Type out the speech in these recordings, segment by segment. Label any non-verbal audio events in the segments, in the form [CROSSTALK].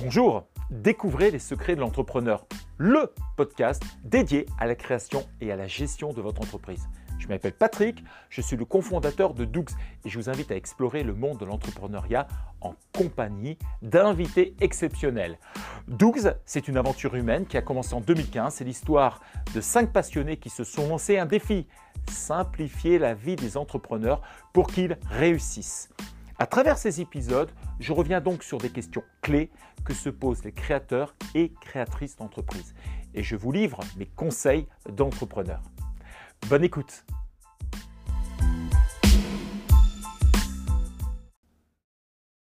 Bonjour, découvrez les secrets de l'entrepreneur, le podcast dédié à la création et à la gestion de votre entreprise. Je m'appelle Patrick, je suis le cofondateur de Doux et je vous invite à explorer le monde de l'entrepreneuriat en compagnie d'invités exceptionnels. Doux, c'est une aventure humaine qui a commencé en 2015. C'est l'histoire de cinq passionnés qui se sont lancés un défi simplifier la vie des entrepreneurs pour qu'ils réussissent. À travers ces épisodes, je reviens donc sur des questions clés que se posent les créateurs et créatrices d'entreprises. Et je vous livre mes conseils d'entrepreneurs. Bonne écoute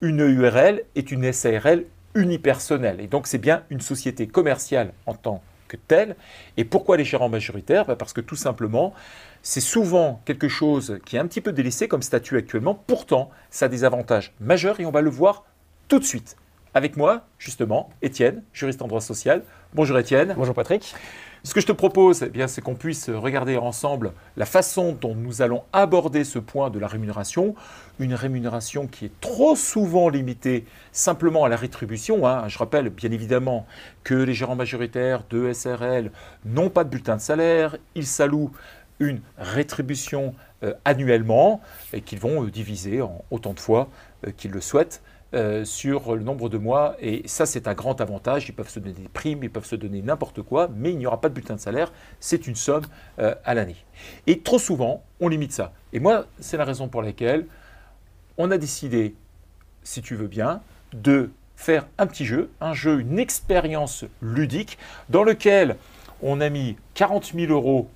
Une URL est une SARL unipersonnelle et donc c'est bien une société commerciale en tant telle. Et pourquoi les gérants majoritaires? Bah, Parce que tout simplement, c'est souvent quelque chose qui est un petit peu délaissé comme statut actuellement. Pourtant, ça a des avantages majeurs et on va le voir tout de suite. Avec moi, justement, Étienne, juriste en droit social. Bonjour Étienne. Bonjour Patrick. Ce que je te propose, eh bien, c'est qu'on puisse regarder ensemble la façon dont nous allons aborder ce point de la rémunération. Une rémunération qui est trop souvent limitée simplement à la rétribution. Hein. Je rappelle bien évidemment que les gérants majoritaires de SRL n'ont pas de bulletin de salaire. Ils s'allouent une rétribution euh, annuellement et qu'ils vont euh, diviser en autant de fois euh, qu'ils le souhaitent. Sur le nombre de mois. Et ça, c'est un grand avantage. Ils peuvent se donner des primes, ils peuvent se donner n'importe quoi, mais il n'y aura pas de bulletin de salaire. C'est une somme à l'année. Et trop souvent, on limite ça. Et moi, c'est la raison pour laquelle on a décidé, si tu veux bien, de faire un petit jeu, un jeu, une expérience ludique, dans lequel on a mis 40 000 euros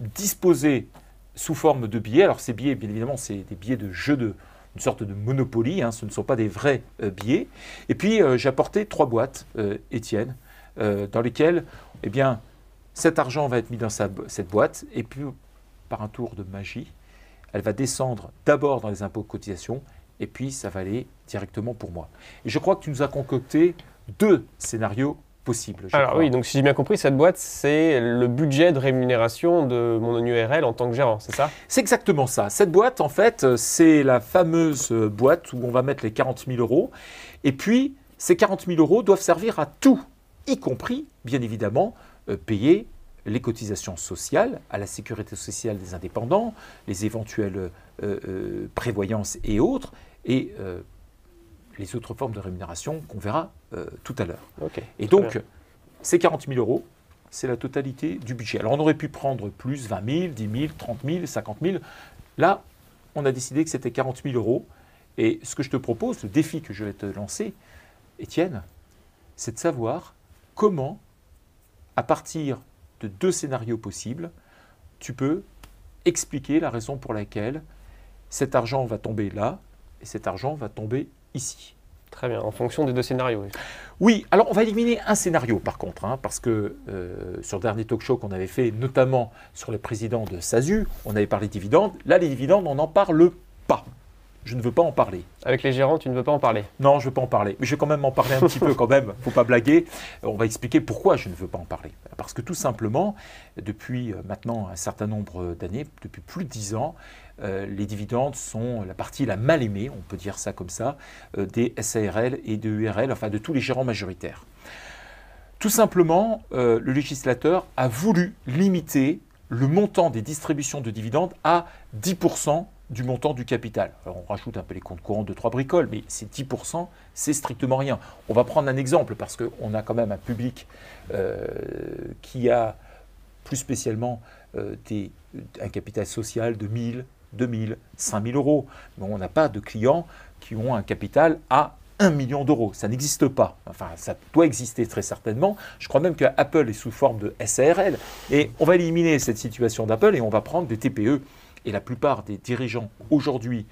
disposés sous forme de billets. Alors ces billets, bien évidemment, c'est des billets de jeu de une sorte de Monopoly, hein, ce ne sont pas des vrais euh, billets. Et puis euh, j'ai apporté trois boîtes, euh, Étienne, dans lesquelles eh bien, cet argent va être mis dans cette boîte, et puis par un tour de magie, elle va descendre d'abord dans les impôts de cotisation, et puis ça va aller directement pour moi. Et je crois que tu nous as concocté deux scénarios alors oui, donc si j'ai bien compris, cette boîte, c'est le budget de rémunération de mon URL en tant que gérant, c'est ça? C'est exactement ça. Cette boîte, en fait, c'est la fameuse boîte où on va mettre les 40 000 euros. Et puis, ces 40 000 euros doivent servir à tout, y compris, bien évidemment, euh, payer les cotisations sociales à la sécurité sociale des indépendants, les éventuelles euh, euh, prévoyances et autres, et les autres formes de rémunération qu'on verra euh, tout à l'heure. et donc, ces 40 000 euros, c'est la totalité du budget. Alors, on aurait pu prendre plus, 20 000, 10 000, 30 000, 50 000. Là, on a décidé que c'était 40 000 euros. Et ce que je te propose, le défi que je vais te lancer, Étienne, c'est de savoir comment, à partir de deux scénarios possibles, tu peux expliquer la raison pour laquelle cet argent va tomber là et cet argent va tomber ici. Très bien, en fonction des deux scénarios. Oui, alors on va éliminer un scénario par contre, hein, parce que euh, sur le dernier talk show qu'on avait fait, notamment sur le président de SASU, on avait parlé dividendes. Là, les dividendes, on n'en parle pas. Je ne veux pas en parler. Avec les gérants, tu ne veux pas en parler? Non, je ne veux pas en parler. Mais je vais quand même en parler un petit peu quand même. faut pas blaguer. On va expliquer pourquoi je ne veux pas en parler. Parce que tout simplement, depuis euh, maintenant un certain nombre d'années, depuis plus de dix ans, euh, les dividendes sont la partie la mal aimée, on peut dire ça comme ça, euh, des SARL et de URL, enfin de tous les gérants majoritaires. Tout simplement, euh, le législateur a voulu limiter le montant des distributions de dividendes à 10% du montant du capital. On rajoute un peu les comptes courants de trois bricoles, mais ces 10%, c'est strictement rien. On va prendre un exemple parce qu'on a quand même un public qui a plus spécialement un capital social de 1000, 2000, 5000 euros. Mais on n'a pas de clients qui ont un capital à 1 million d'euros. Ça n'existe pas. Enfin, ça doit exister très certainement. Je crois même que Apple est sous forme de SARL. Et on va éliminer cette situation d'Apple et on va prendre des TPE. Et la plupart des dirigeants aujourd'hui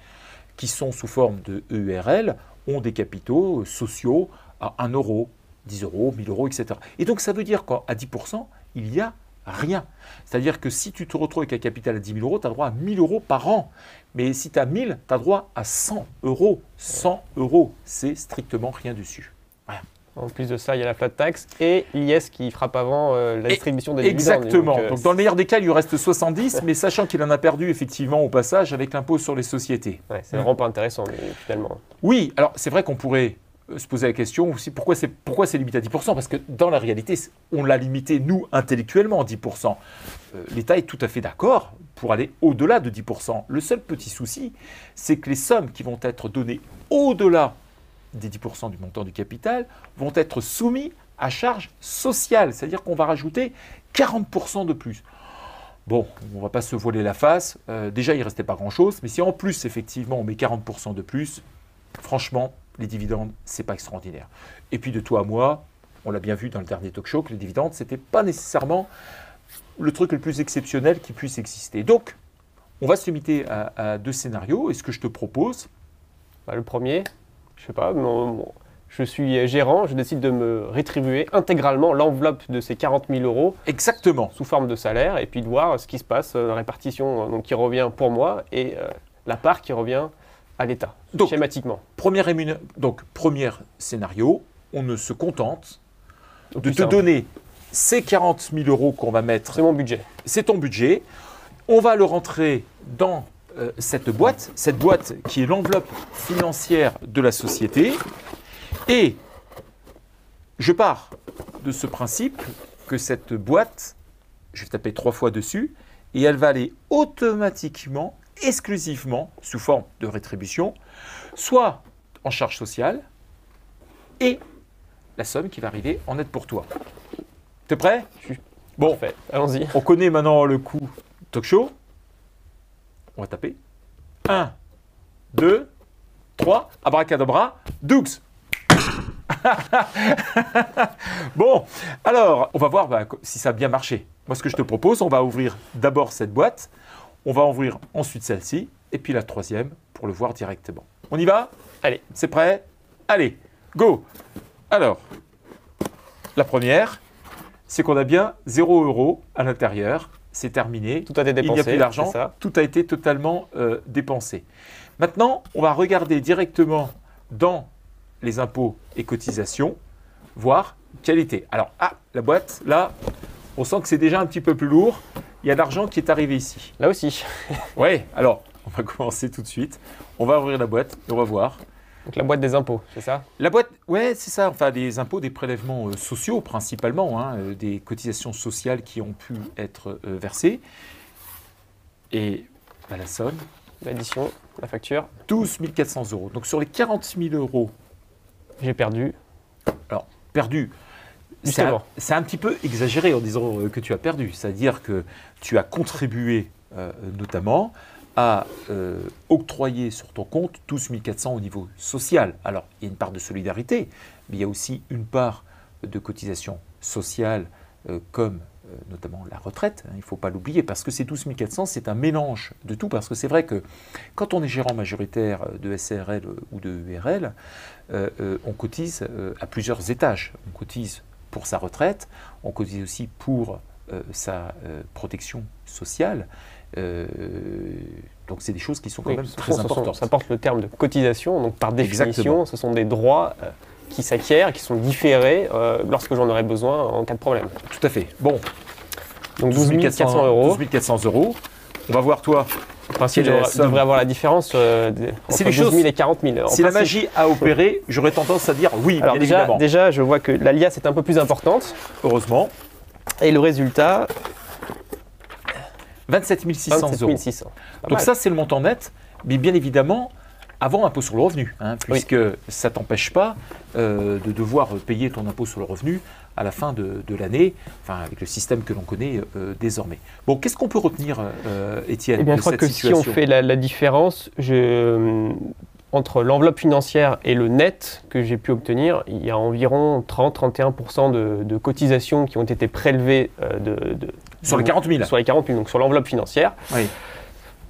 qui sont sous forme de EURL ont des capitaux sociaux à 1 euro, 10 euros, 1000 euros, etc. Et donc ça veut dire qu'à 10%, il y a rien. C'est-à-dire que si tu te retrouves avec un capital à 10 000 euros, tu as droit à 1000 euros par an. Mais si tu as 1000, tu as droit à 100 euros. 100 euros, c'est strictement rien dessus. En plus de ça, il y a la flat tax et l'IS qui frappe avant euh, la distribution des dividendes. Exactement. Euh, donc, dans le meilleur des cas, il lui reste 70, [LAUGHS] mais sachant qu'il en a perdu effectivement au passage avec l'impôt sur les sociétés. c'est vraiment pas intéressant finalement. Oui, alors c'est vrai qu'on pourrait se poser la question aussi pourquoi c'est pourquoi c'est limité à 10% Parce que dans la réalité, on l'a limité, nous, intellectuellement, à 10%. Euh, L'État est tout à fait d'accord pour aller au-delà de 10%. Le seul petit souci, c'est que les sommes qui vont être données au-delà des 10% du montant du capital vont être soumises à charge sociale, c'est-à-dire qu'on va rajouter 40% de plus. Bon, on va pas se voiler la face. Euh, déjà, il restait pas grand-chose. Mais si en plus, effectivement, on met 40% de plus, franchement, les dividendes, c'est pas extraordinaire. Et puis de toi à moi, on l'a bien vu dans le dernier talk show, que les dividendes, ce n'était pas nécessairement le truc le plus exceptionnel qui puisse exister. Donc, on va se limiter à, deux scénarios. Et ce que je te propose bah, Le premier, je sais pas, je suis gérant, je décide de me rétribuer intégralement l'enveloppe de ces 40 000 euros. Exactement. Sous forme de salaire, et puis de voir ce qui se passe, la répartition euh, donc, qui revient pour moi et euh, la part qui revient à l'État, schématiquement. donc, premier scénario, on ne se contente de te donner ces 40 000 euros qu'on va mettre. C'est mon budget. C'est ton budget. On va le rentrer dans euh, cette boîte, cette boîte qui est l'enveloppe financière de la société. Et je pars de ce principe que cette boîte, je vais taper trois fois dessus, et elle va aller automatiquement exclusivement sous forme de rétribution, soit en charge sociale et la somme qui va arriver en aide pour toi. T'es prêt? Bon, allons-y. On connaît maintenant le coup talk show. On va taper. 1, 2, 3, abracadabra, Doux. [LAUGHS] bon, alors, on va voir bah, si ça a bien marché. Moi, ce que je te propose, on va ouvrir d'abord cette boîte. On va ouvrir ensuite celle-ci, et puis la troisième pour le voir directement. On y va? Allez. C'est prêt? Allez, go Alors, la première, c'est qu'on a bien 0 euros à l'intérieur. C'est terminé. Tout a été dépensé. Il n'y a plus d'argent. Tout a été totalement euh, dépensé. Maintenant, on va regarder directement dans les impôts et cotisations, voir qualité. Alors, ah, la boîte, là, on sent que c'est déjà un petit peu plus lourd il y a l'argent qui est arrivé ici. Là aussi. [LAUGHS] oui, alors, on va commencer tout de suite. On va ouvrir la boîte et on va voir. Donc la boîte des impôts, c'est ça? La boîte, ouais, c'est ça. Enfin, des impôts, des prélèvements euh, sociaux principalement, hein, euh, des cotisations sociales qui ont pu être euh, versées. Et bah, la somme. L'addition, la facture. 12 400 euros. Donc sur les 40 000 euros. J'ai perdu. Alors, perdu. C'est un, petit peu exagéré en disant euh, que tu as perdu. C'est-à-dire que tu as contribué euh, notamment à euh, octroyer sur ton compte 12 400 au niveau social. Alors, il y a une part de solidarité, mais il y a aussi une part de cotisation sociale comme notamment la retraite, hein, il ne faut pas l'oublier, parce que ces 12 400, c'est un mélange de tout, parce que c'est vrai que quand on est gérant majoritaire de SRL ou de URL, on cotise à plusieurs étages. On cotise pour sa retraite, on cotise aussi pour euh, sa euh, protection sociale. Euh, donc c'est des choses qui sont quand même très importantes. Ça porte le terme de cotisation, donc par définition, ce sont des droits qui s'acquièrent, qui sont différés lorsque j'en aurai besoin en cas de problème. Tout à fait. Bon. Donc 12 400 euros. 12 400 euros. On va voir toi en principe, je devrais avoir la différence euh, entre 12 000 et 40 000. si la magie a opéré, j'aurais tendance à dire oui, Alors déjà, déjà, je vois que l'alias est un peu plus importante. Heureusement. Et le résultat 27 600 euros. Donc ça, c'est le montant net. Mais bien évidemment, avant impôt sur le revenu, hein, puisque ça ne t'empêche pas euh, de devoir payer ton impôt sur le revenu à la fin de, l'année, enfin, avec le système que l'on connaît euh, désormais. Bon, qu'est-ce qu'on peut retenir, euh, Étienne Eh bien, je crois que si on fait la, différence, je, entre l'enveloppe financière et le net que j'ai pu obtenir, il y a environ 30-31% de, de, cotisations qui ont été prélevées de, sur les 40 000 Sur les 40 000, donc sur l'enveloppe financière. Oui.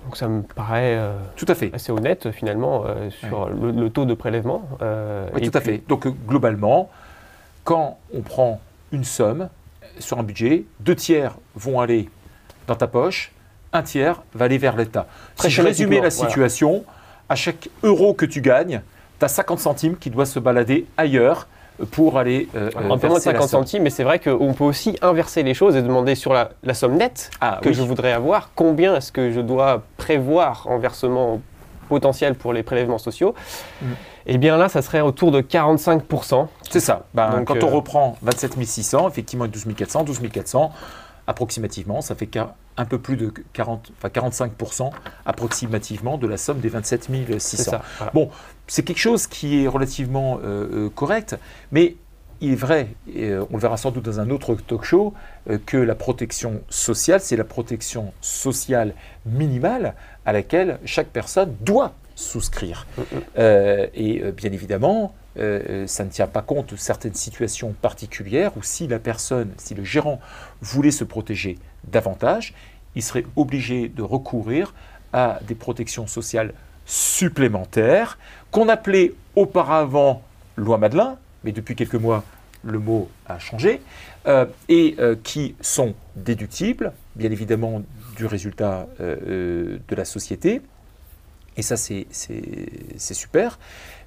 Donc ça me paraît euh, tout à fait. assez honnête finalement euh, sur le, taux de prélèvement. Euh, oui, tout à fait. Donc globalement, quand on prend une somme sur un budget, deux tiers vont aller dans ta poche, un tiers va aller vers l'État. Si je résumais la situation, à chaque euro que tu gagnes, tu as 50 centimes qui doit se balader ailleurs pour aller. Euh, un peu moins de 50 centimes, mais c'est vrai qu'on peut aussi inverser les choses et demander sur la, somme nette ah, que je voudrais avoir, combien est-ce que je dois prévoir en versement potentiel pour les prélèvements sociaux. Mm. Eh bien là, ça serait autour de 45%. C'est ça. Donc, quand on euh, reprend 27 600, effectivement 12 400, 12 400, approximativement, ça fait un peu plus de 40, enfin 45% approximativement de la somme des 27 C'est 600. ça. voilà. Bon, c'est quelque chose qui est relativement euh, euh, correct, mais il est vrai, et on le verra sans doute dans un autre talk show, que la protection sociale, c'est la protection sociale minimale à laquelle chaque personne doit souscrire. Mhm. Euh, et euh, bien évidemment, euh, ça ne tient pas compte de certaines situations particulières où si la personne, si le gérant voulait se protéger davantage, il serait obligé de recourir à des protections sociales supplémentaires qu'on appelait auparavant loi Madelin, mais depuis quelques mois, le mot a changé, euh, et euh, qui sont déductibles, bien évidemment, du résultat euh, de la société. Et ça, c'est super.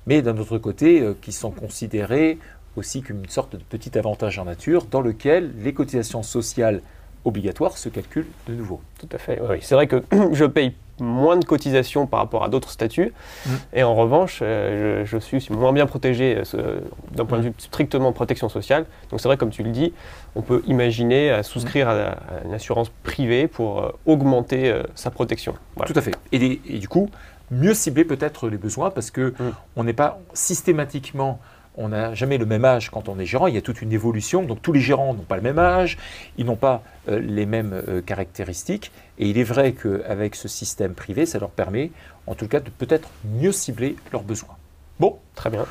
Mais d'un autre côté, euh, qui sont considérés aussi comme une sorte de petit avantage en nature dans lequel les cotisations sociales obligatoires se calculent de nouveau. Tout à fait. oui. C'est vrai que [CLEARS THROAT] je paye moins de cotisations par rapport à d'autres statuts. Mm. Et en revanche, euh, je, je suis moins bien protégé euh, d'un point de vue strictement protection sociale. Donc c'est vrai, comme tu le dis, on peut imaginer euh, souscrire à, à une assurance privée pour augmenter sa protection. Voilà. Tout à fait. Et du coup, mieux cibler peut-être les besoins parce que Mm. on n'est pas systématiquement, on n'a jamais le même âge quand on est gérant. Il y a toute une évolution. Donc tous les gérants n'ont pas le même âge, ils n'ont pas euh, les mêmes euh, caractéristiques. Et il est vrai qu'avec ce système privé, ça leur permet, en tout cas, de peut-être mieux cibler leurs besoins. Bon, Très bien.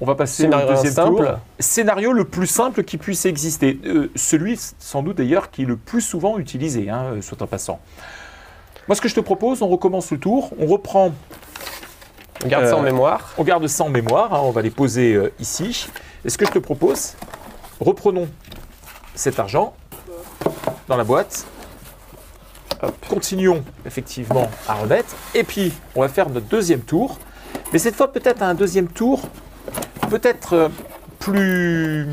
on va passer Scénario au deuxième simple. tour. Scénario le plus simple qui puisse exister. Euh, celui, sans doute d'ailleurs, qui est le plus souvent utilisé, hein, soit en passant. Moi, ce que je te propose, on recommence le tour. On reprend, On garde ça en Euh, mémoire. on garde ça en mémoire. hein, on va les poser euh, ici. Et ce que je te propose, reprenons cet argent dans la boîte. Hop. Continuons effectivement à remettre. Et puis, on va faire notre deuxième tour. Mais cette fois, peut-être un deuxième tour, peut-être euh, plus.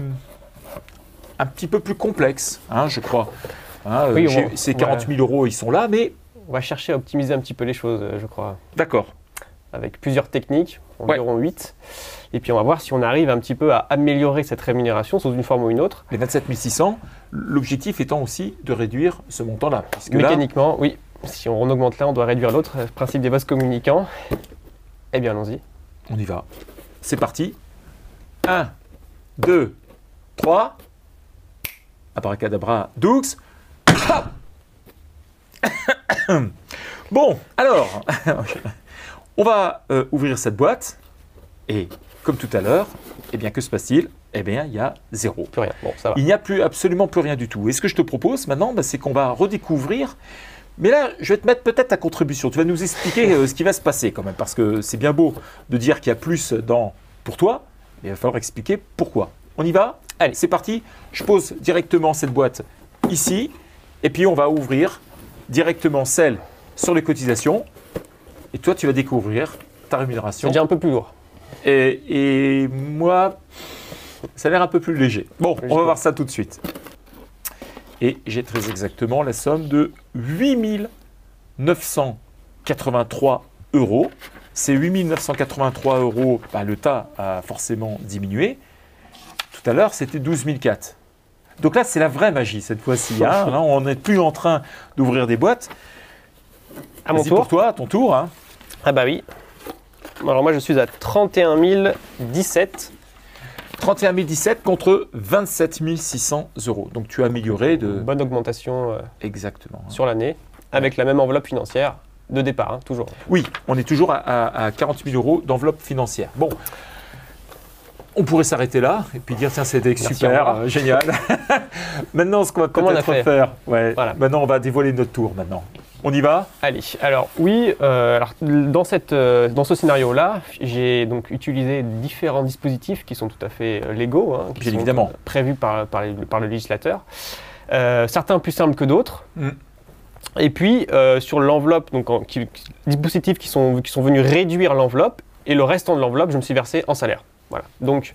un petit peu plus complexe, hein, je crois. Hein, Oui, on j'ai- va- ces 40 000 euros, ils sont là, mais On va chercher à optimiser un petit peu les choses, euh, je crois, d'accord. avec plusieurs techniques, environ 8. Et puis on va voir si on arrive un petit peu à améliorer cette rémunération sous une forme ou une autre. Les 27 600, l'objectif étant aussi de réduire ce montant-là. là, Mécaniquement, oui. Si on augmente là, on doit réduire l'autre. euh, Principe des vases communicants. Eh bien, allons-y. on y va. C'est parti. 1, 2, 3. Abracadabra, Doux. Hop [COUGHS] bon, alors, [LAUGHS] on va euh, ouvrir cette boîte. Et comme tout à l'heure, eh bien, que se passe-t-il? Eh bien, il y a zéro. Plus rien. Bon, ça va. Il n'y a plus absolument plus rien du tout. Et ce que je te propose maintenant, bah, c'est qu'on va redécouvrir. Mais là, je vais te mettre peut-être ta contribution. Tu vas nous expliquer euh, ce qui va se passer quand même, parce que c'est bien beau de dire qu'il y a plus dans pour toi, mais il va falloir expliquer pourquoi. On y va? Allez. c'est parti. Je pose directement cette boîte ici, et puis on va ouvrir directement celle sur les cotisations. Et toi, tu vas découvrir ta C'est rémunération. déjà un peu plus lourd. Et, et moi, ça a l'air un peu plus léger. Bon, on va voir ça tout de suite. Et j'ai très exactement la somme de 8 983 euros. Ces 8 983 euros, bah, le tas a forcément diminué. Tout à l'heure, c'était 12 004. Donc là, c'est la vraie magie cette fois-ci. hein. [LAUGHS] Là, on n'est plus en train d'ouvrir des boîtes. À mon tour. pour toi, à ton tour. hein. Ah bah oui. Alors moi, je suis à 31 017. 31 017 contre 27 600 euros. Donc tu as amélioré de... Bonne augmentation euh, Exactement. sur l'année, avec la même enveloppe financière de départ, hein, toujours. Oui, on est toujours à, à- à 40 000 euros d'enveloppe financière. Bon, on pourrait s'arrêter là et puis dire tiens c'était super, euh, génial. [LAUGHS] maintenant, ce qu'on va peut-être faire, ouais, Voilà. maintenant on va dévoiler notre tour maintenant. On y va? Allez, alors oui, euh, alors, dans, cette, euh, dans ce scénario-là, j'ai donc utilisé différents dispositifs qui sont tout à fait légaux, hein, qui Bien sont évidemment. prévus par, par, les- par le législateur. Certains plus simples que d'autres. Mm. Et puis sur l'enveloppe, donc en- qui- qui- dispositifs qui sont, qui sont venus réduire l'enveloppe, et le restant de l'enveloppe, je me suis versé en salaire. Voilà. Donc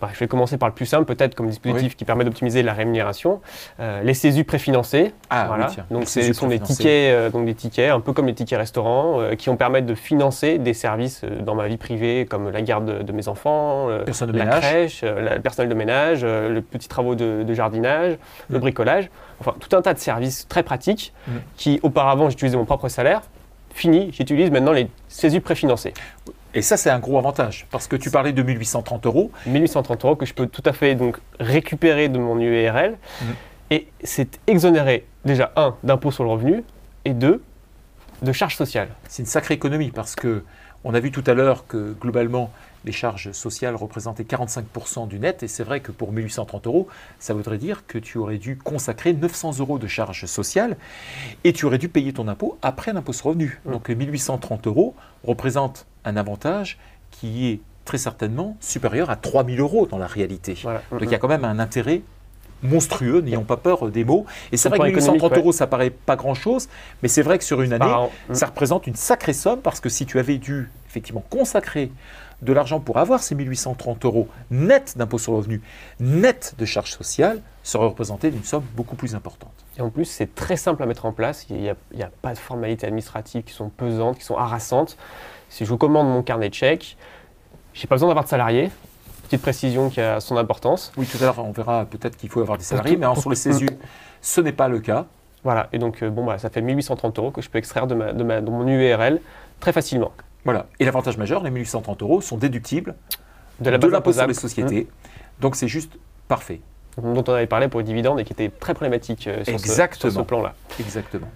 bah, je vais commencer par le plus simple, peut-être comme dispositif qui permet d'optimiser la rémunération. Euh, les CESU préfinancés. Ah, voilà. oui, tiens. donc, ce sont des tickets, euh, donc des tickets, un peu comme les tickets restaurants, euh, qui vont permettre de financer des services dans ma vie privée, comme la garde de, de mes enfants, de la crèche, le personnel de ménage, les petits travaux de, de jardinage, le Mm. bricolage. Enfin, tout un tas de services très pratiques Mm. qui, auparavant, j'utilisais mon propre salaire. Fini, j'utilise maintenant les CESU préfinancés. Et ça, c'est un gros avantage. Parce que tu parlais de 1830 euros. 1830 euros que je peux tout à fait donc récupérer de mon URL. Mhm. Et c'est exonéré déjà, un, d'impôt sur le revenu, et deux, de charges sociales. C'est une sacrée économie parce que on a vu tout à l'heure que globalement les charges sociales représentaient 45% du net et c'est vrai que pour 1830 euros, ça voudrait dire que tu aurais dû consacrer 900 euros de charges sociales et tu aurais dû payer ton impôt après l'impôt sur le revenu. Mm. Donc les 1830 euros représentent un avantage qui est très certainement supérieur à 3000 euros dans la réalité. Voilà. Donc il y a quand même un intérêt monstrueux, n'ayons pas peur des mots. Et c'est vrai que plan 1830 économique, ouais. euros, ça paraît pas grand-chose, mais c'est vrai que sur une année, an. Mm. ça représente une sacrée somme parce que si tu avais dû effectivement consacrer de l'argent pour avoir ces 1830 euros net d'impôt sur le revenu, net de charges sociales, ça aurait représenté une somme beaucoup plus importante. Et en plus, c'est très simple à mettre en place. Il n'y a pas de formalités administratives qui sont pesantes, qui sont harassantes. Si je vous commande mon carnet de chèques, je n'ai pas besoin d'avoir de salarié. Petite précision qui a son importance. Oui, tout à l'heure, on verra peut-être qu'il faut avoir des salariés, mais sur les CESU, ce n'est pas le cas. Voilà. Et donc, euh, bon, bah, ça fait 1830 euros que je peux extraire de, ma, de, ma- de mon URL très facilement. Voilà. Et l'avantage majeur, les 1830 euros sont déductibles De l'impôt sur les sociétés. Donc c'est juste parfait. dont on avait parlé pour les dividendes et qui était très problématique euh, ce- sur ce plan-là. Exactement.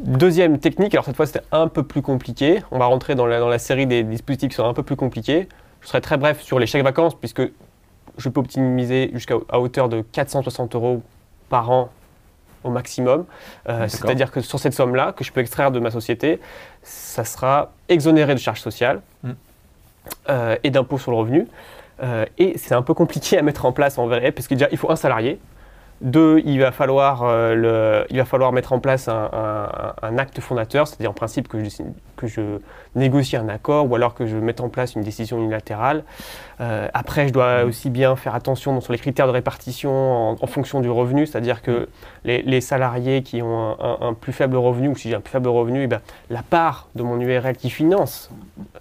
Deuxième technique, alors cette fois c'était un peu plus compliqué. On va rentrer dans la, dans la série des dispositifs qui sont un peu plus compliqués. Je serai très bref sur les chèques vacances puisque je peux optimiser jusqu'à à hauteur de 460 euros par an au maximum. Euh. C'est-à-dire que sur cette somme-là, que je peux extraire de ma société, ça sera exonéré de charges sociales Mm. euh, et d'impôts sur le revenu. Euh, et c'est un peu compliqué à mettre en place en vrai, parce que déjà, il faut un salarié. Deux, il va falloir, euh, le- il va falloir mettre en place un, un- un acte fondateur, c'est-à-dire en principe que je, que je négocie un accord ou alors que je mette en place une décision unilatérale. Euh, après, je dois aussi bien faire attention sur les critères de répartition en, en fonction du revenu, c'est-à-dire que les, les salariés qui ont un, plus faible revenu, ou si j'ai un plus faible revenu, eh ben, la part de mon URL qui finance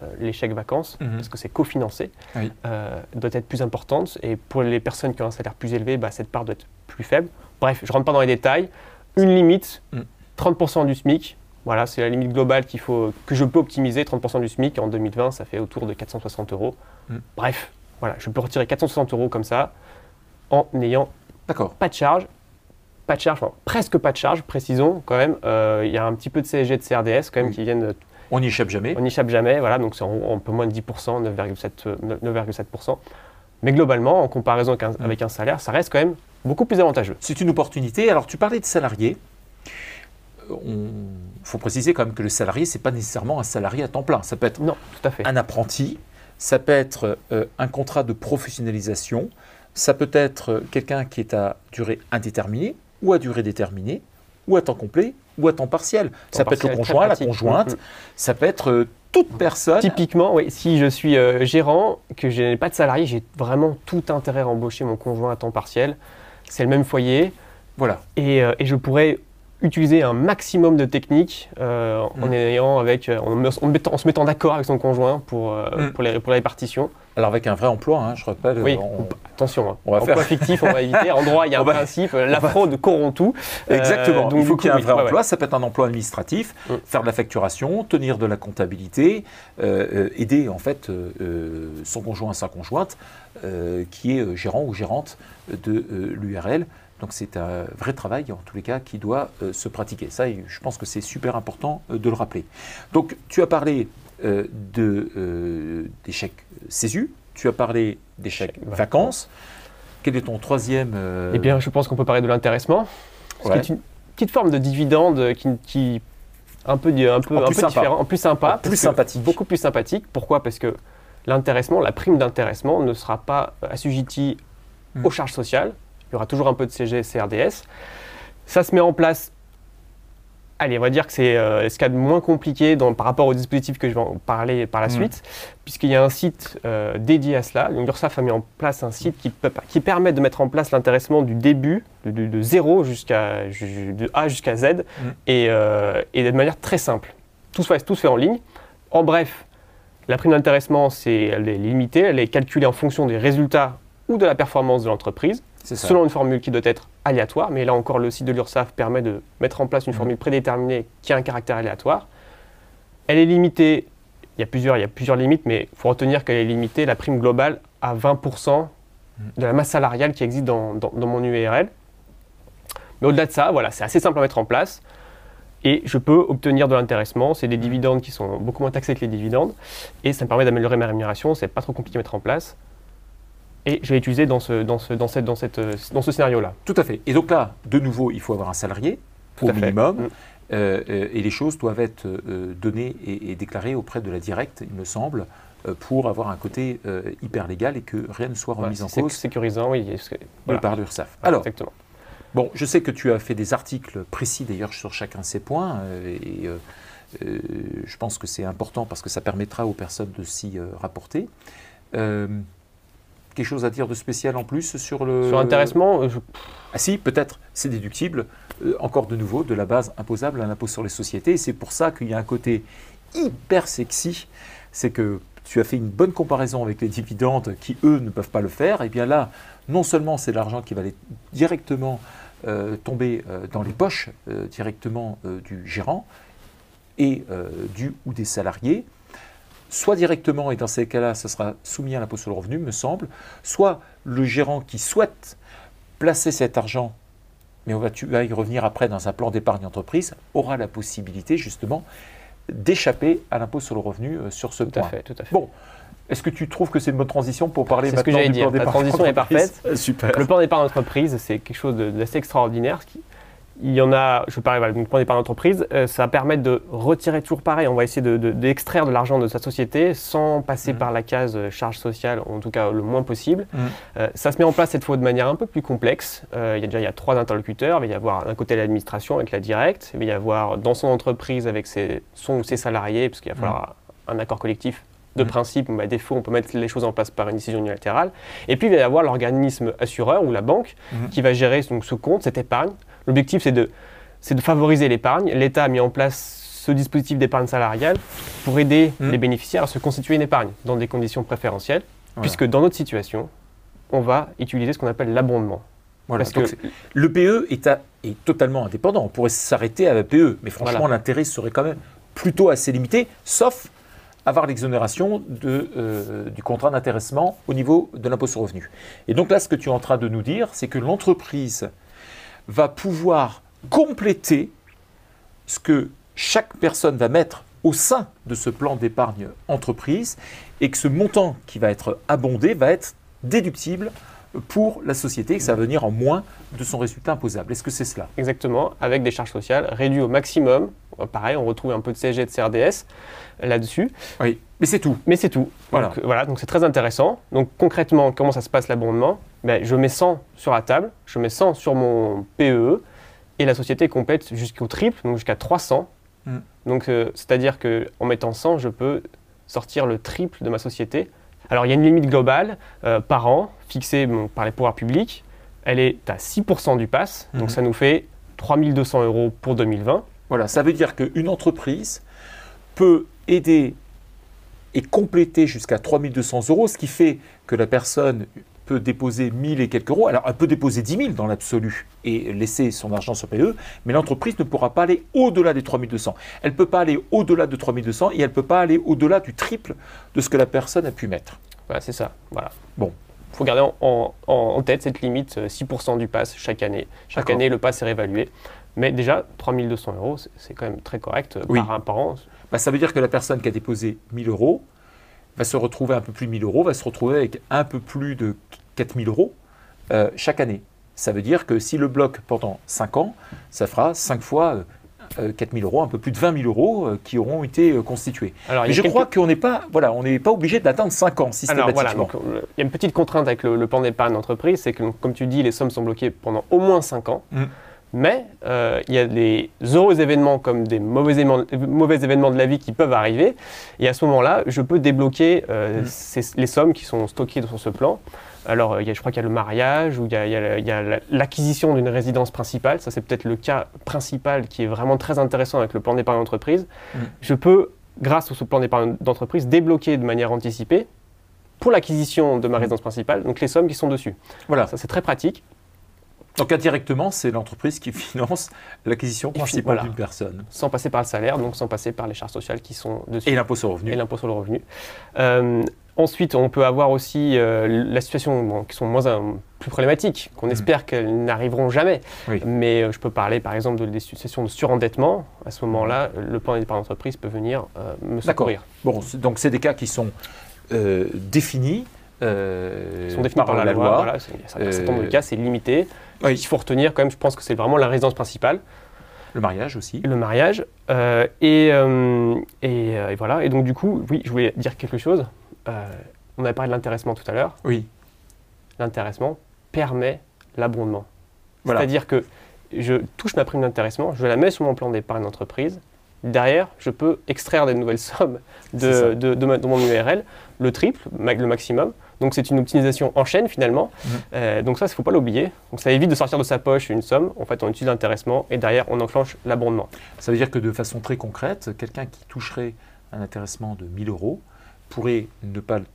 euh, les chèques vacances, Mhm. parce que c'est cofinancé, Oui. euh, doit être plus importante. Et pour les personnes qui ont un salaire plus élevé, bah, cette part doit être plus faible. Bref, je ne rentre pas dans les détails. Une limite, Mm. 30% du SMIC. Voilà, c'est la limite globale qu'il faut, que je peux optimiser. 30% du SMIC en 2020, ça fait autour de 460 euros. Mm. Bref, voilà, je peux retirer 460 euros comme ça en n'ayant D'accord. pas de charge. Pas de charge, enfin, presque pas de charge, précisons quand même. Euh, Il y a un petit peu de CSG, de CRDS quand même qui viennent On n'y échappe jamais. on n'y échappe jamais, voilà, donc c'est un peu moins de 10%, 9,7%. euh, 9,7%. Mais globalement, en comparaison avec un, Mm. avec un salaire, ça reste quand même beaucoup plus avantageux. C'est une opportunité. Alors, tu parlais de salarié. Il faut préciser quand même que le salarié, ce n'est pas nécessairement un salarié à temps plein. Ça peut être Non, tout à fait. un apprenti, ça peut être euh, un contrat de professionnalisation, ça peut être euh, quelqu'un qui est à durée indéterminée ou à durée déterminée, ou à temps complet, ou à temps partiel. ça peut être le conjoint, la conjointe, Mm, mm. ça peut être euh, toute personne. Typiquement, oui, si je suis euh, gérant, que je n'ai pas de salarié, j'ai vraiment tout intérêt à embaucher mon conjoint à temps partiel. C'est le même foyer Voilà. et, euh, je pourrais utiliser un maximum de techniques euh, en, Mm. ayant avec, euh, en, mettant- se mettant d'accord avec son conjoint pour, euh, Mm. pour, les, pour la répartition. Alors avec un vrai emploi, hein, je rappelle, Oui, on- Attention, hein. On va emploi faire- fictif, on va éviter. En droit, il y a [LAUGHS] un va- principe, la va- fraude corrompt tout. Euh, Exactement. donc Il faut qu'il y ait un vrai oui, ouais, emploi. Ça peut être un emploi administratif, Mm. faire de la facturation, tenir de la comptabilité, aider en fait son conjoint, sa conjointe, qui est gérant ou gérante de l'URL. Donc c'est un vrai travail en tous les cas qui doit euh, se pratiquer. Ça, je pense que c'est super important euh, de le rappeler. Donc tu as parlé euh, de, euh, des chèques CESU, tu as parlé des chèques vacances. Quel est ton troisième Eh bien, je pense qu'on peut parler de l'intéressement, ce Ouais. qui est une petite forme de dividende qui, qui un peu, un peu, En un plus peu sympa. différent, en plus sympa, En parce plus que- sympathique. beaucoup plus sympathique. Pourquoi? Parce que l'intéressement, la prime d'intéressement ne sera pas assujettie Mm. aux charges sociales. Il y aura toujours un peu de CG, CRDS. Ça se met en place Allez, on va dire que c'est euh, ce qu'il y a de moins compliqué dans, par rapport au dispositif que je vais en parler par la Mm. suite, puisqu'il y a un site euh, dédié à cela. Donc, l'URSSAF a mis en place un site qui, peut- qui permet de mettre en place l'intéressement du début, de, de- de 0 jusqu'à de A jusqu'à Z, Mm. et, euh, et de manière très simple. Tout se fait, tout se fait en ligne. En bref, la prime d'intéressement, c'est, elle est limitée, elle est calculée en fonction des résultats ou de la performance de l'entreprise. Selon une formule qui doit être aléatoire, mais là encore le site de l'URSSAF permet de mettre en place une Mhm. formule prédéterminée qui a un caractère aléatoire. Elle est limitée, il y a plusieurs, il y a plusieurs limites, mais il faut retenir qu'elle est limitée, la prime globale, à 20% de la masse salariale qui existe dans, dans- dans mon URL. Mais au-delà de ça, voilà, c'est assez simple à mettre en place. Et je peux obtenir de l'intéressement. C'est des dividendes qui sont beaucoup moins taxés que les dividendes. Et ça me permet d'améliorer ma rémunération. C'est pas trop compliqué à mettre en place. Et je vais l'utiliser dans ce, dans ce, dans cette, dans cette, dans ce scénario-là. Tout à fait. Et donc là, de nouveau, il faut avoir un salarié Tout au minimum. Mm. Euh, euh, et les choses doivent être euh, données et, et déclarées auprès de la directe, il me semble, pour avoir un côté euh, hyper légal et que rien ne soit remis en cause sécurisant, oui. voilà. par l'URSSAF. Alors, Exactement. bon, je sais que tu as fait des articles précis d'ailleurs sur chacun de ces points euh, et euh, je pense que c'est important parce que ça permettra aux personnes de s'y rapporter. Quelque chose à dire de spécial en plus sur le... Sur l'intéressement, euh, je- Ah si, peut-être, c'est déductible, euh, encore de nouveau, de la base imposable à l'impôt sur les sociétés. Et c'est pour ça qu'il y a un côté hyper sexy, c'est que tu as fait une bonne comparaison avec les dividendes qui, eux, ne peuvent pas le faire. Et bien là, non seulement c'est de l'argent qui va aller directement euh, tomber euh, dans les poches directement du gérant et du ou des salariés, soit directement, et dans ces cas-là, ce sera soumis à l'impôt sur le revenu, me semble, soit le gérant qui souhaite placer cet argent, mais on va, tu vas y revenir après dans un plan d'épargne entreprise, aura la possibilité justement d'échapper à l'impôt sur le revenu euh, sur ce tout point. à fait, tout à fait. Bon, est-ce que tu trouves que c'est une bonne transition pour parler C'est ce que maintenant du dire. plan La d'épargne transition est entreprise parfaite. [LAUGHS] Super. Le plan d'épargne d'entreprise, c'est quelque chose d'assez extraordinaire. Ce qui- Il y en a, je parlais voilà, plan d'épargne d'entreprise, euh, ça va permettre de retirer toujours pareil. On va essayer de- de- d'extraire de, l'argent de sa société sans passer Mhm. par la case euh, charge sociale, en tout cas le moins possible. Mhm. Euh, ça se met en place cette fois de manière un peu plus complexe. Il y a déjà il y a trois interlocuteurs. Il va y avoir d'un côté l'administration avec la directe. Il va y avoir dans son entreprise avec ses, son ou ses salariés, parce qu'il va falloir un accord collectif de principe. Bah, à défaut, on peut mettre les choses en place par une décision unilatérale. Et puis, il va y avoir l'organisme assureur ou la banque qui va gérer donc, ce compte, cette épargne. L'objectif, c'est de, favoriser l'épargne. L'État a mis en place ce dispositif d'épargne salariale pour aider Mhm. les bénéficiaires à se constituer une épargne dans des conditions préférentielles, Voilà. puisque dans notre situation, on va utiliser ce qu'on appelle l'abondement. Voilà, Parce que le PE est, à- est totalement indépendant. On pourrait s'arrêter à la PE, mais franchement, Voilà. l'intérêt serait quand même plutôt assez limité, sauf avoir l'exonération euh, du contrat d'intéressement au niveau de l'impôt sur le revenu. Et donc là, ce que tu es en train de nous dire, c'est que l'entreprise va pouvoir compléter ce que chaque personne va mettre au sein de ce plan d'épargne entreprise et que ce montant qui va être abondé va être déductible pour la société et que ça va venir en moins de son résultat imposable. Est-ce que c'est cela? Exactement, avec des charges sociales réduites au maximum. Euh, Pareil, on retrouve un peu de CSG et de CRDS là-dessus. Oui. Mais c'est tout. Mais c'est tout. Voilà. Donc, euh, voilà, donc c'est très intéressant. Donc concrètement, comment ça se passe l'abondement? Ben, Je mets 100 sur la table, je mets 100 sur mon PEE, et la société complète jusqu'au triple, donc jusqu'à 300. Mm. Donc euh, c'est-à-dire qu'en mettant 100, je peux sortir le triple de ma société. Alors il y a une limite globale euh, par an, fixée bon, par les pouvoirs publics. Elle est à 6% du pass, Mhm. donc ça nous fait 3200 euros pour 2020. Voilà, ça veut dire qu'une entreprise peut aider et compléter jusqu'à 3200 euros, ce qui fait que la personne peut déposer 1000 et quelques euros. Alors, elle peut déposer 10 000 dans l'absolu et laisser son argent sur PE, mais l'entreprise ne pourra pas aller au-delà des 3200. Elle ne peut pas aller au-delà de 3200 et elle ne peut pas aller au-delà du triple de ce que la personne a pu mettre. Voilà, c'est ça. Voilà. Bon. Il faut garder en, en- en tête cette limite, euh, 6% du pass chaque année. Chaque année, le pass est réévalué. Mais déjà, 3200 euros, c'est- quand même très correct euh, Oui. par, par an. Bah, ça veut dire que la personne qui a déposé 1000 euros va se retrouver un peu plus de 1000 euros, va se retrouver avec un peu plus de 4000 euros euh, chaque année. Ça veut dire que si le bloc pendant 5 ans, ça fera 5 fois euh, 4000 euros, un peu plus de 20 000 euros euh, qui auront été euh, constitués. Alors, Mais je quelques- crois qu'on n'est pas, voilà, on n'est pas obligé d'attendre 5 ans Alors systématiquement. voilà, donc, euh, il y a une petite contrainte avec le, le plan d'épargne d'entreprise, c'est que, donc, comme tu dis, les sommes sont bloquées pendant au moins 5 ans. Mm. Mais euh, il y a des heureux événements comme des mauvais événements, mauvais événements de la vie qui peuvent arriver. Et à ce moment-là, je peux débloquer euh, Mm. ces- les sommes qui sont stockées sur ce plan. Alors, euh, il y a- je crois qu'il y a le mariage ou il y a, l'acquisition d'une résidence principale. Ça, c'est peut-être le cas principal qui est vraiment très intéressant avec le plan d'épargne d'entreprise. Mm. Je peux, grâce à ce plan d'épargne d'entreprise, débloquer de manière anticipée pour l'acquisition de ma Mm. résidence principale, donc les sommes qui sont dessus. Voilà. Ça, c'est très pratique. Donc indirectement, c'est l'entreprise qui finance l'acquisition principale voilà. d'une personne. sans passer par le salaire, donc sans passer par les charges sociales qui sont dessus Et l'impôt sur le revenu. et l'impôt sur le revenu. Euh, ensuite, on peut avoir aussi euh, la situation bon, qui sont moins euh, plus problématiques, qu'on Mhm. espère qu'elles n'arriveront jamais. Oui. Mais je peux parler par exemple de des situations de surendettement. À ce moment-là, le plan d'épargne d'entreprise peut venir me secourir. Bon, donc c'est des cas qui sont définis. Euh, sont définis par, la, loi. Voilà, c'est- il y a un certain nombre de cas, c'est limité. Oui. Il faut retenir quand même, je pense que c'est vraiment la résidence principale. Le mariage aussi. le mariage. euh, et, euh, et, et voilà. Et donc, du coup, oui, je voulais dire quelque chose. On avait parlé de l'intéressement tout à l'heure. Oui. L'intéressement permet l'abondement. Voilà. C'est-à-dire que je touche ma prime d'intéressement, je la mets sur mon plan d'épargne d'entreprise. Derrière, je peux extraire des nouvelles sommes de, de, de ma- de mon URL, le triple, le maximum. Donc c'est une optimisation en chaîne finalement. Mhm. Euh, donc ça, il ne faut pas l'oublier. Donc ça évite de sortir de sa poche une somme. En fait, on utilise l'intéressement et derrière, on enclenche l'abondement. Ça veut dire que de façon très concrète, quelqu'un qui toucherait un intéressement de 1000 euros pourrait ne pas, le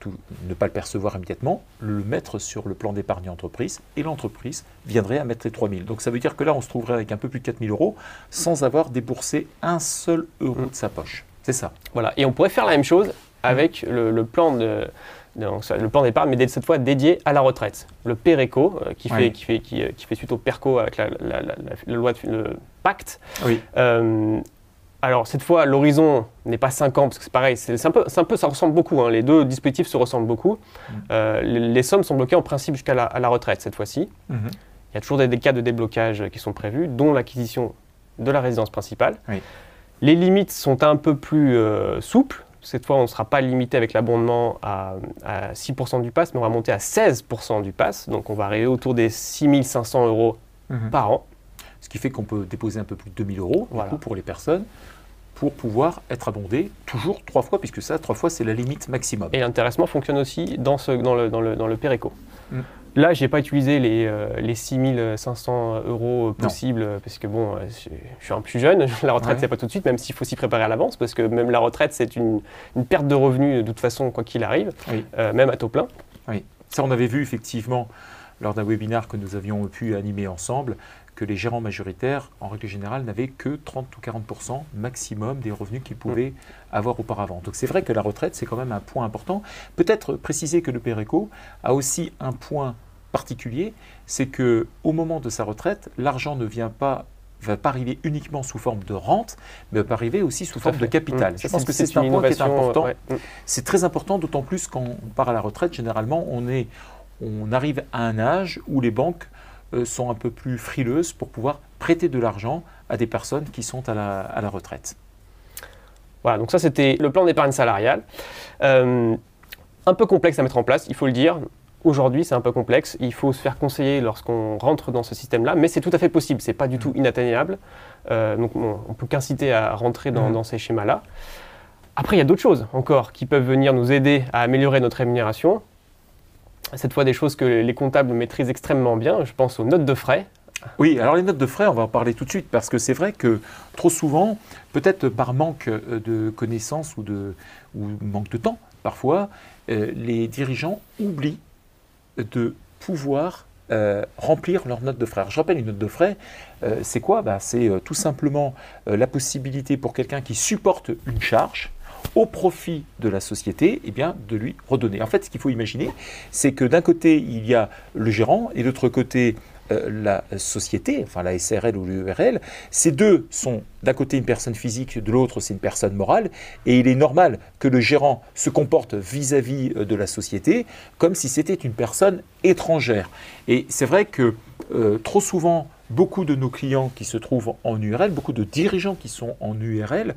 ne pas le percevoir immédiatement, le mettre sur le plan d'épargne entreprise et l'entreprise viendrait à mettre les 3000. Donc ça veut dire que là, on se trouverait avec un peu plus de 4000 euros sans avoir déboursé un seul euro Mm. de sa poche. C'est ça. Voilà. Et on pourrait faire la même chose avec le, le plan de, donc le plan d'épargne, mais cette fois dédié à la retraite. Le PERECO, euh, qui, fait, Oui. qui, fait, qui, euh, qui fait suite au PERCO avec la, la- la- la- la loi de le pacte. Oui. Euh, alors cette fois, l'horizon n'est pas 5 ans, parce que c'est pareil, c'est un, peu, c'est un peu, ça ressemble beaucoup, hein, les deux dispositifs se ressemblent beaucoup. Mm. Euh, les, les sommes sont bloquées en principe jusqu'à la, retraite cette fois-ci. Mhm. Il y a toujours des, des cas de déblocage qui sont prévus, dont l'acquisition de la résidence principale. Oui. Les limites sont un peu plus souples. Cette fois, on ne sera pas limité avec l'abondement à, à 6% du pass, mais on va monter à 16% du pass. Donc on va arriver autour des 6500 euros Mhm. par an. Ce qui fait qu'on peut déposer un peu plus de 2000 euros du Voilà. coup, pour les personnes pour pouvoir être abondé toujours trois fois, puisque ça, trois fois, c'est la limite maximum. Et l'intéressement fonctionne aussi dans, ce, dans, le, dans, le, dans le Péréco. Mm. Là, je n'ai pas utilisé les, euh, les 6500 euros possibles, euh, parce que bon, euh, je, je suis un plus jeune, [LAUGHS] la retraite, Ouais. c'est pas tout de suite, même s'il faut s'y préparer à l'avance, parce que même la retraite, c'est une, une perte de revenus de toute façon, quoi qu'il arrive, Oui. euh, même à taux plein. Ça, on avait vu effectivement lors d'un webinaire que nous avions pu animer ensemble que les gérants majoritaires, en règle générale, n'avaient que 30 ou 40% maximum des revenus qu'ils pouvaient avoir auparavant. Donc c'est vrai que la retraite, c'est quand même un point important. Peut-être préciser que le PERECO a aussi un point particulier, c'est que au moment de sa retraite, l'argent ne vient pas va pas arriver uniquement sous forme de rente, mais va arriver aussi sous forme de capital. Mm. Je pense que c'est un point qui est important. ouais. Mm. C'est très important, d'autant plus quand on part à la retraite, généralement, on, est, on arrive à un âge où les banques euh, sont un peu plus frileuses pour pouvoir prêter de l'argent à des personnes qui sont à la, à la retraite. Voilà, donc ça c'était le plan d'épargne salariale. Euh, un peu complexe à mettre en place, il faut le dire. Aujourd'hui, c'est un peu complexe. Il faut se faire conseiller lorsqu'on rentre dans ce système-là, mais c'est tout à fait possible. C'est pas du tout inatteignable. Euh, donc, bon, on peut qu'inciter à rentrer dans, Mhm. dans ces schémas-là. Après, il y a d'autres choses encore qui peuvent venir nous aider à améliorer notre rémunération. Cette fois, des choses que les comptables maîtrisent extrêmement bien. Je pense aux notes de frais. Oui, alors les notes de frais, on va en parler tout de suite, parce que c'est vrai que trop souvent, peut-être par manque euh, de connaissances ou, de, manque de temps, parfois, euh, les dirigeants oublient de pouvoir euh, remplir leurs notes de frais. Alors, je rappelle, une note de frais, c'est quoi? Ben, C'est tout simplement la possibilité pour quelqu'un qui supporte une charge au profit de la société, eh bien, de lui redonner. En fait, ce qu'il faut imaginer, c'est que d'un côté, il y a le gérant et de l'autre côté, euh, la société, enfin la SRL ou l'URL. Ces deux sont d'un côté une personne physique, de l'autre c'est une personne morale, et il est normal que le gérant se comporte vis-à-vis euh, de la société comme si c'était une personne étrangère. Et c'est vrai que euh, trop souvent, beaucoup de nos clients qui se trouvent en URL, beaucoup de dirigeants qui sont en URL,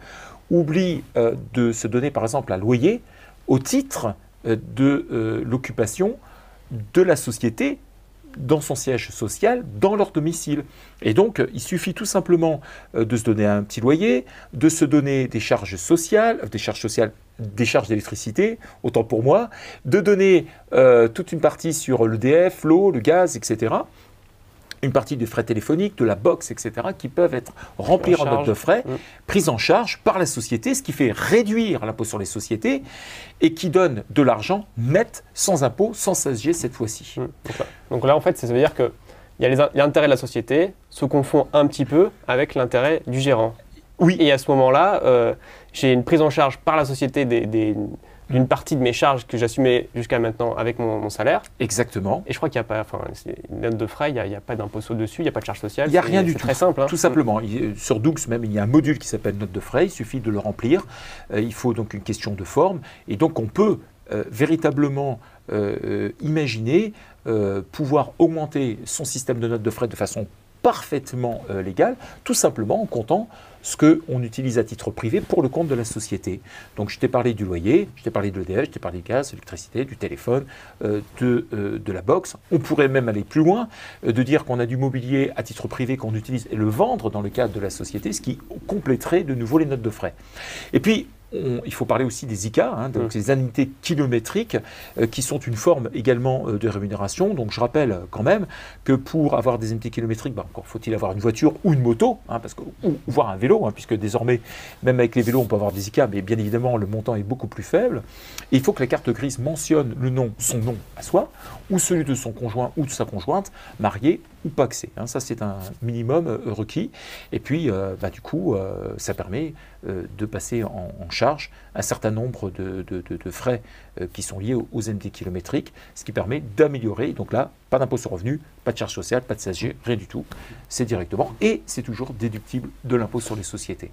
oublient euh, de se donner par exemple un loyer au titre euh, de euh, l'occupation de la société dans son siège social, dans leur domicile. Et donc, il suffit tout simplement de se donner un petit loyer, de se donner des charges sociales, des charges sociales, des charges d'électricité, autant pour moi, de donner toute une partie sur l'EDF, l'eau, le gaz, etc une partie des frais téléphoniques, de la box, etc., qui peuvent être remplis en, note de frais, mm. pris en charge par la société, ce qui fait réduire l'impôt sur les sociétés et qui donne de l'argent net, sans impôt, sans SG cette fois-ci. Mm. Donc, là, en fait, ça veut dire que il y a l'intérêt de la société se confond un petit peu avec l'intérêt du gérant. Oui. Et à ce moment-là, euh, j'ai une prise en charge par la société des d'une partie de mes charges que j'assumais jusqu'à maintenant avec mon, salaire. Exactement. Et je crois qu'il n'y a pas, enfin, une note de frais, il n'y a, pas d'impôt dessus, il n'y a pas de charge sociale. Il n'y a rien du tout. très simple. Hein. Tout simplement. sur Doux même, il y a un module qui s'appelle note de frais, il suffit de le remplir. Euh, il faut donc une question de forme. Et donc on peut euh, véritablement euh, imaginer pouvoir augmenter son système de notes de frais de façon parfaitement légale, tout simplement en comptant ce qu'on utilise à titre privé pour le compte de la société. Donc je t'ai parlé du loyer, je t'ai parlé de l'EDF, je t'ai parlé du gaz, de l'électricité, du téléphone, euh, de, euh, de, la box. On pourrait même aller plus loin, euh, de dire qu'on a du mobilier à titre privé qu'on utilise et le vendre dans le cadre de la société, ce qui compléterait de nouveau les notes de frais. Et puis il faut parler aussi des ICA, hein, donc mmh. les indemnités kilométriques, euh, qui sont une forme également euh, de rémunération. Donc je rappelle euh, quand même que pour avoir des indemnités kilométriques, bah, encore faut-il avoir une voiture ou une moto, hein, parce que, ou voire un vélo, hein, puisque désormais, même avec les vélos, on peut avoir des ICA, mais bien évidemment, le montant est beaucoup plus faible. Et il faut que la carte grise mentionne le nom, son nom à soi, ou celui de son conjoint ou de sa conjointe, marié ou paxé. Hein. Ça, c'est un minimum requis. Et puis, bah, du coup, ça permet de passer en, en charge un certain nombre de, frais euh, qui sont liés aux, aux kilométriques, ce qui permet d'améliorer. Donc là, pas d'impôt sur revenu, pas de charge sociale, pas de CSG, rien du tout. C'est directement et c'est toujours déductible de l'impôt sur les sociétés.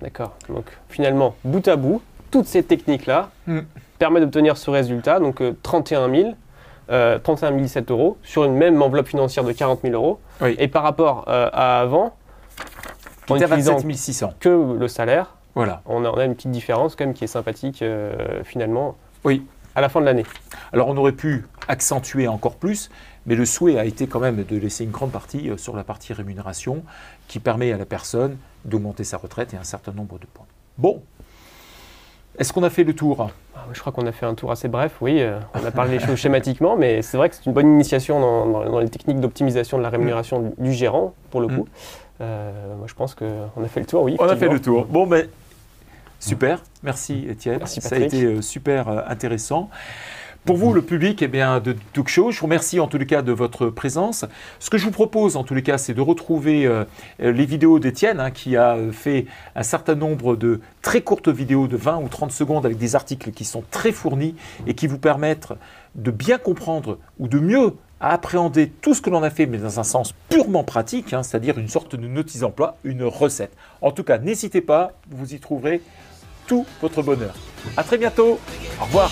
D'accord. Donc finalement, bout à bout, toutes ces techniques-là hmm. permettent d'obtenir ce résultat, donc 31 000. 31 007 euros sur une même enveloppe financière de 40 000 euros. Et par rapport euh, à avant, en utilisant 600. que le salaire, voilà. On a, une petite différence quand même qui est sympathique euh, finalement. Oui. À la fin de l'année. Alors on aurait pu accentuer encore plus, mais le souhait a été quand même de laisser une grande partie euh, sur la partie rémunération qui permet à la personne d'augmenter sa retraite et un certain nombre de points. Bon, est-ce qu'on a fait le tour? Ah, Je crois qu'on a fait un tour assez bref, oui. Euh, on a parlé des choses schématiquement, mais c'est vrai que c'est une bonne initiation dans, les techniques d'optimisation de la rémunération du, gérant, pour le mm. coup. moi, je pense qu'on a fait le tour, oui. On a fait le tour. Bon, mais Super, merci Étienne. Ça a été euh, super euh, intéressant. Pour vous, le public eh bien, de Talk Show, je vous remercie en tous les cas de votre présence. Ce que je vous propose en tous les cas, c'est de retrouver euh, les vidéos d'Étienne, hein, qui a fait un certain nombre de très courtes vidéos de 20 ou 30 secondes avec des articles qui sont très fournis et qui vous permettent de bien comprendre ou de mieux appréhender tout ce que l'on a fait, mais dans un sens purement pratique, hein, c'est-à-dire une sorte de notice d'emploi, une recette. En tout cas, n'hésitez pas, vous y trouverez tout votre bonheur. À très bientôt. Au revoir.